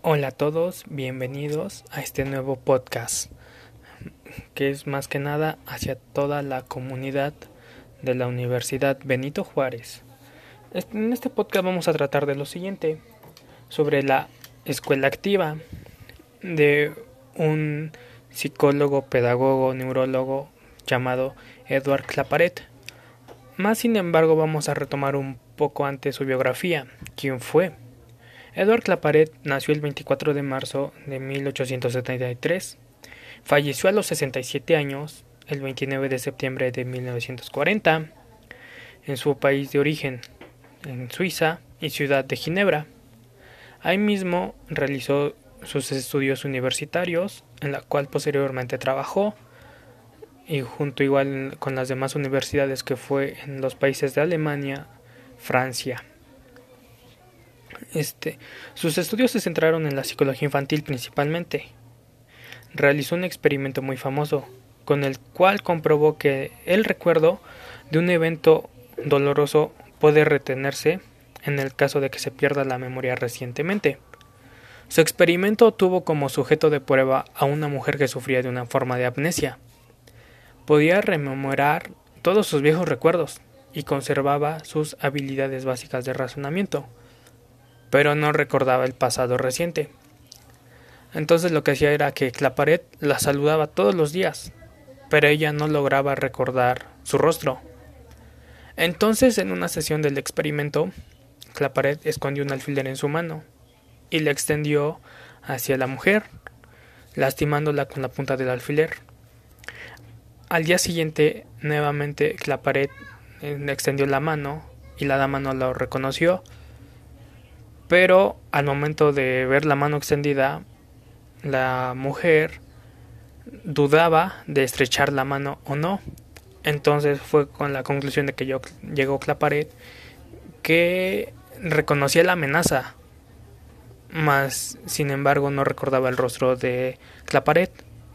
Hola a todos, bienvenidos a este nuevo podcast, que es más que nada hacia toda la comunidad de la Universidad Benito Juárez. En este podcast vamos a tratar de lo siguiente, sobre la escuela activa de un psicólogo, pedagogo, neurólogo llamado Edward Claparet. Más sin embargo vamos a retomar un poco antes su biografía, quién fue. Edward Claparet nació el 24 de marzo de 1873. Falleció a los 67 años el 29 de septiembre de 1940 en su país de origen, en Suiza y ciudad de Ginebra. Ahí mismo realizó sus estudios universitarios, en la cual posteriormente trabajó y junto igual con las demás universidades que fue en los países de Alemania, Francia. Este, sus estudios se centraron en la psicología infantil principalmente. Realizó un experimento muy famoso, con el cual comprobó que el recuerdo de un evento doloroso puede retenerse en el caso de que se pierda la memoria recientemente. Su experimento tuvo como sujeto de prueba a una mujer que sufría de una forma de amnesia. Podía rememorar todos sus viejos recuerdos y conservaba sus habilidades básicas de razonamiento, pero no recordaba el pasado reciente. Entonces lo que hacía era que Claparet la saludaba todos los días, pero ella no lograba recordar su rostro. Entonces en una sesión del experimento, Claparet escondió un alfiler en su mano y le extendió hacia la mujer, lastimándola con la punta del alfiler. Al día siguiente, nuevamente Claparet eh, extendió la mano y la dama no lo reconoció, pero al momento de ver la mano extendida, la mujer dudaba de estrechar la mano o no. Entonces fue con la conclusión de que yo llegó Claparet que reconocía la amenaza mas sin embargo no recordaba el rostro de Claparet.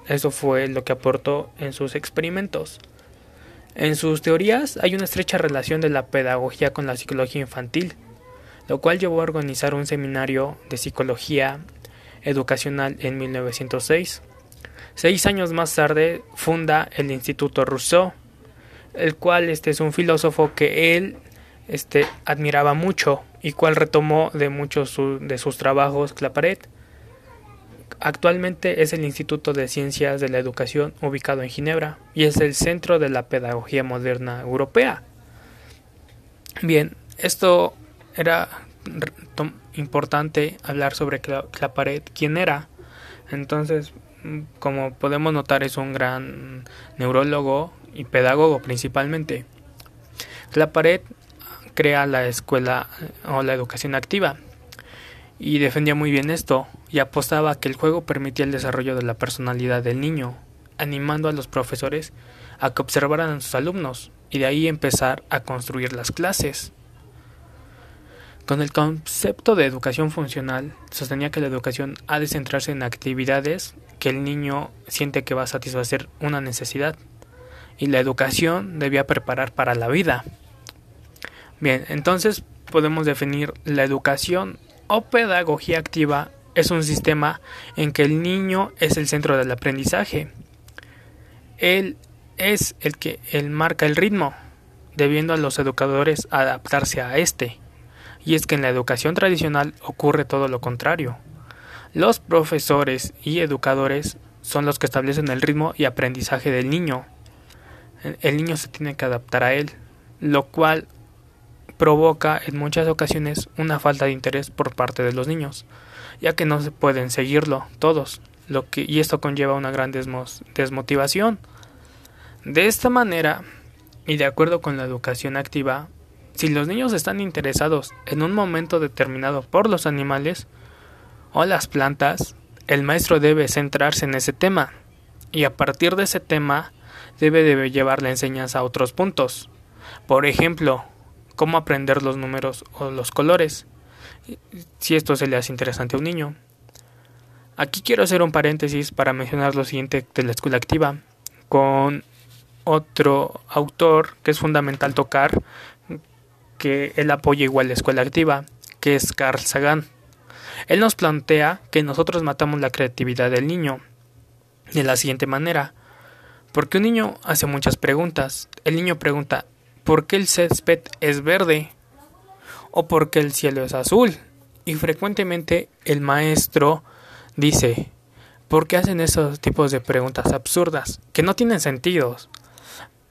Eso fue lo que aportó en sus experimentos. En sus teorías hay una estrecha relación de la pedagogía con la psicología infantil, lo cual llevó a organizar un seminario de psicología educacional en 1906. Seis años más tarde funda el Instituto Rousseau, el cual este es un filósofo que él este, admiraba mucho y cual retomó de muchos de sus trabajos Claparet. Actualmente es el Instituto de Ciencias de la Educación ubicado en Ginebra y es el centro de la pedagogía moderna europea. Bien, esto era importante hablar sobre Claparet, quién era. Entonces, como podemos notar, es un gran neurólogo y pedagogo principalmente. Claparet crea la escuela o la educación activa y defendía muy bien esto y apostaba que el juego permitía el desarrollo de la personalidad del niño, animando a los profesores a que observaran a sus alumnos y de ahí empezar a construir las clases. Con el concepto de educación funcional, sostenía que la educación ha de centrarse en actividades que el niño siente que va a satisfacer una necesidad, y la educación debía preparar para la vida. Bien, entonces podemos definir la educación o pedagogía activa es un sistema en que el niño es el centro del aprendizaje. Él es el que marca el ritmo, debiendo a los educadores adaptarse a este. Y es que en la educación tradicional ocurre todo lo contrario. Los profesores y educadores son los que establecen el ritmo y aprendizaje del niño. El niño se tiene que adaptar a él, lo cual provoca en muchas ocasiones una falta de interés por parte de los niños, ya que no se pueden seguirlo todos, y esto conlleva una gran desmotivación. De esta manera, y de acuerdo con la educación activa, si los niños están interesados en un momento determinado por los animales o las plantas, el maestro debe centrarse en ese tema y a partir de ese tema debe, debe llevar la enseñanza a otros puntos. Por ejemplo, cómo aprender los números o los colores, si esto se le hace interesante a un niño. Aquí quiero hacer un paréntesis para mencionar lo siguiente de la escuela activa, con otro autor que es fundamental tocar, que él apoya igual la escuela activa, que es Carl Sagan. Él nos plantea que nosotros matamos la creatividad del niño de la siguiente manera. Porque un niño hace muchas preguntas. El niño pregunta, ¿por qué el césped es verde? ¿O por qué el cielo es azul? Y frecuentemente el maestro dice, ¿por qué hacen esos tipos de preguntas absurdas? Que no tienen sentido.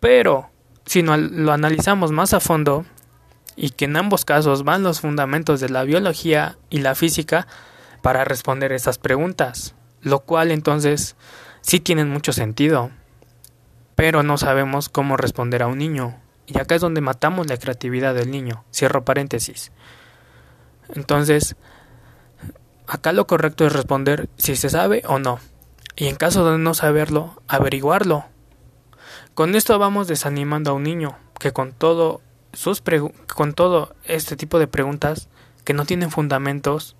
Pero, si no lo analizamos más a fondo, y que en ambos casos van los fundamentos de la biología y la física para responder estas preguntas, lo cual entonces sí tienen mucho sentido, pero no sabemos cómo responder a un niño, y acá es donde matamos la creatividad del niño, cierro paréntesis. Entonces, acá lo correcto es responder si se sabe o no, y en caso de no saberlo, averiguarlo. Con esto vamos desanimando a un niño que con todo sus con todo este tipo de preguntas que no tienen fundamentos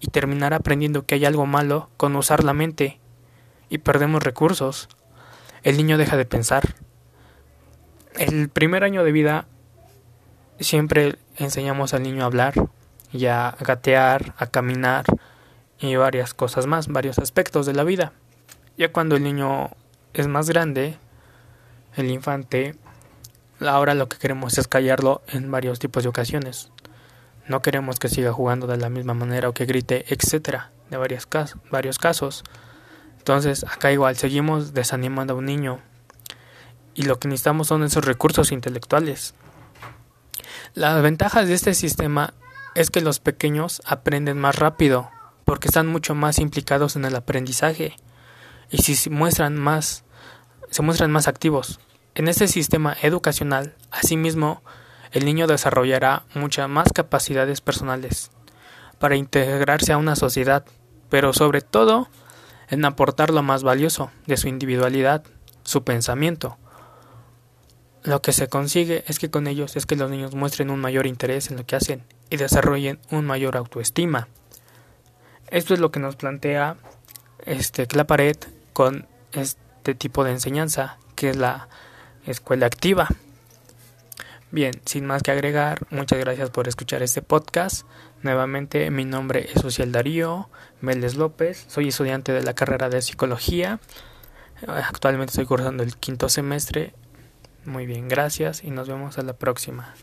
y terminar aprendiendo que hay algo malo con usar la mente y perdemos recursos. El niño deja de pensar. El primer año de vida siempre enseñamos al niño a hablar y a gatear, a caminar y varias cosas más, varios aspectos de la vida. Ya cuando el niño es más grande, el infante Ahora lo que queremos es callarlo en varios tipos de ocasiones. No queremos que siga jugando de la misma manera o que grite, etcétera, de varios, varios casos. Entonces, acá igual seguimos desanimando a un niño. Y lo que necesitamos son esos recursos intelectuales. Las ventajas de este sistema es que los pequeños aprenden más rápido, porque están mucho más implicados en el aprendizaje y si se muestran más se muestran más activos. En este sistema educacional, asimismo, el niño desarrollará muchas más capacidades personales para integrarse a una sociedad, pero sobre todo en aportar lo más valioso de su individualidad, su pensamiento. Lo que se consigue es que con ellos es que los niños muestren un mayor interés en lo que hacen y desarrollen un mayor autoestima. Esto es lo que nos plantea este Claparet con este tipo de enseñanza, que es la Escuela Activa. Bien, sin más que agregar, muchas gracias por escuchar este podcast. Nuevamente, mi nombre es Social Darío Méndez López, soy estudiante de la carrera de Psicología. Actualmente estoy cursando el quinto semestre. Muy bien, gracias y nos vemos a la próxima.